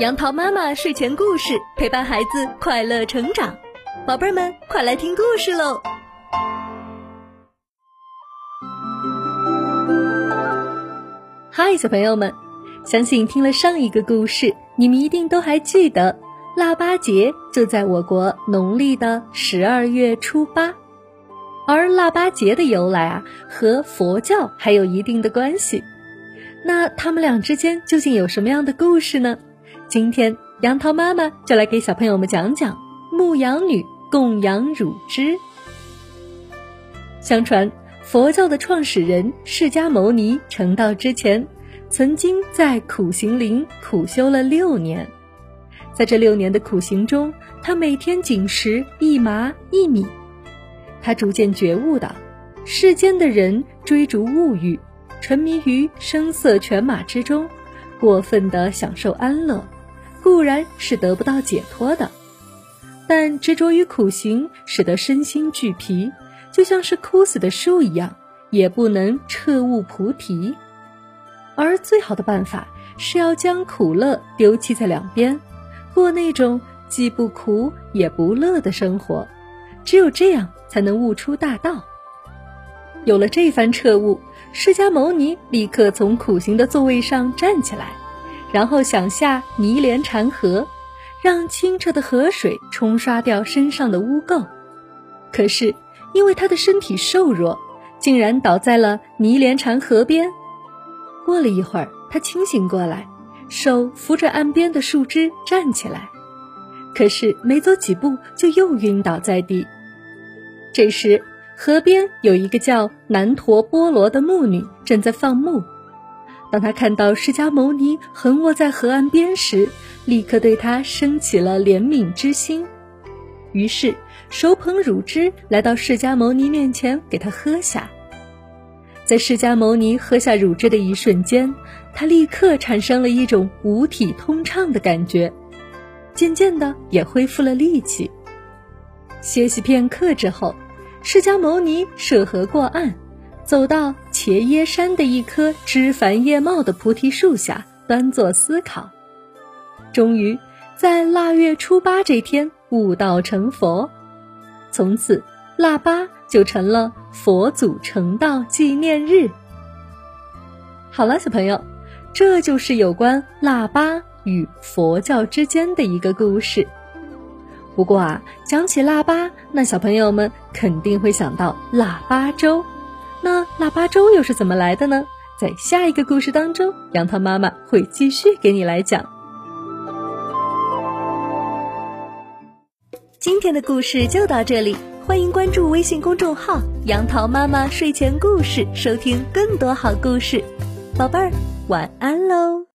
杨桃妈妈睡前故事陪伴孩子快乐成长，宝贝儿们快来听故事喽！嗨，小朋友们，相信听了上一个故事，你们一定都还记得，腊八节就在我国农历的十二月初八，而腊八节的由来啊，和佛教还有一定的关系。那他们俩之间究竟有什么样的故事呢？今天杨桃妈妈就来给小朋友们讲讲牧羊女供养乳汁。相传，佛教的创始人释迦牟尼成道之前，曾经在苦行林苦修了六年。在这六年的苦行中，他每天仅食一麻一米。他逐渐觉悟到，世间的人追逐物欲，沉迷于声色犬马之中，过分的享受安乐。固然是得不到解脱的，但执着于苦行，使得身心俱疲，就像是枯死的树一样，也不能彻悟菩提。而最好的办法是要将苦乐丢弃在两边，过那种既不苦也不乐的生活。只有这样，才能悟出大道。有了这番彻悟，释迦牟尼立刻从苦行的座位上站起来。然后想下泥莲禅河，让清澈的河水冲刷掉身上的污垢。可是因为他的身体瘦弱，竟然倒在了泥莲禅河边。过了一会儿，他清醒过来，手扶着岸边的树枝站起来。可是没走几步，就又晕倒在地。这时，河边有一个叫南陀波罗的牧女正在放牧。当他看到释迦牟尼横卧在河岸边时，立刻对他生起了怜悯之心，于是手捧乳汁来到释迦牟尼面前给他喝下。在释迦牟尼喝下乳汁的一瞬间，他立刻产生了一种五体通畅的感觉，渐渐的也恢复了力气。歇息片刻之后，释迦牟尼涉河过岸。走到茄耶山的一棵枝繁叶茂的菩提树下，端坐思考。终于在腊月初八这天悟道成佛，从此腊八就成了佛祖成道纪念日。好了，小朋友，这就是有关腊八与佛教之间的一个故事。不过啊，讲起腊八，那小朋友们肯定会想到腊八粥。那腊八粥又是怎么来的呢？在下一个故事当中，杨桃妈妈会继续给你来讲。今天的故事就到这里，欢迎关注微信公众号“杨桃妈妈睡前故事”，收听更多好故事。宝贝儿，晚安喽！